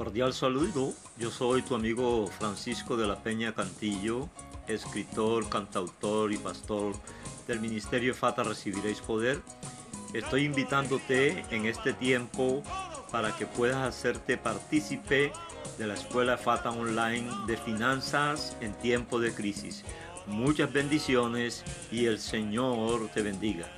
Cordial saludo, yo soy tu amigo Francisco de la Peña Cantillo, escritor, cantautor y pastor del Ministerio Fata Recibiréis Poder. Estoy invitándote en este tiempo para que puedas hacerte partícipe de la Escuela Fata Online de Finanzas en tiempo de crisis. Muchas bendiciones y el Señor te bendiga.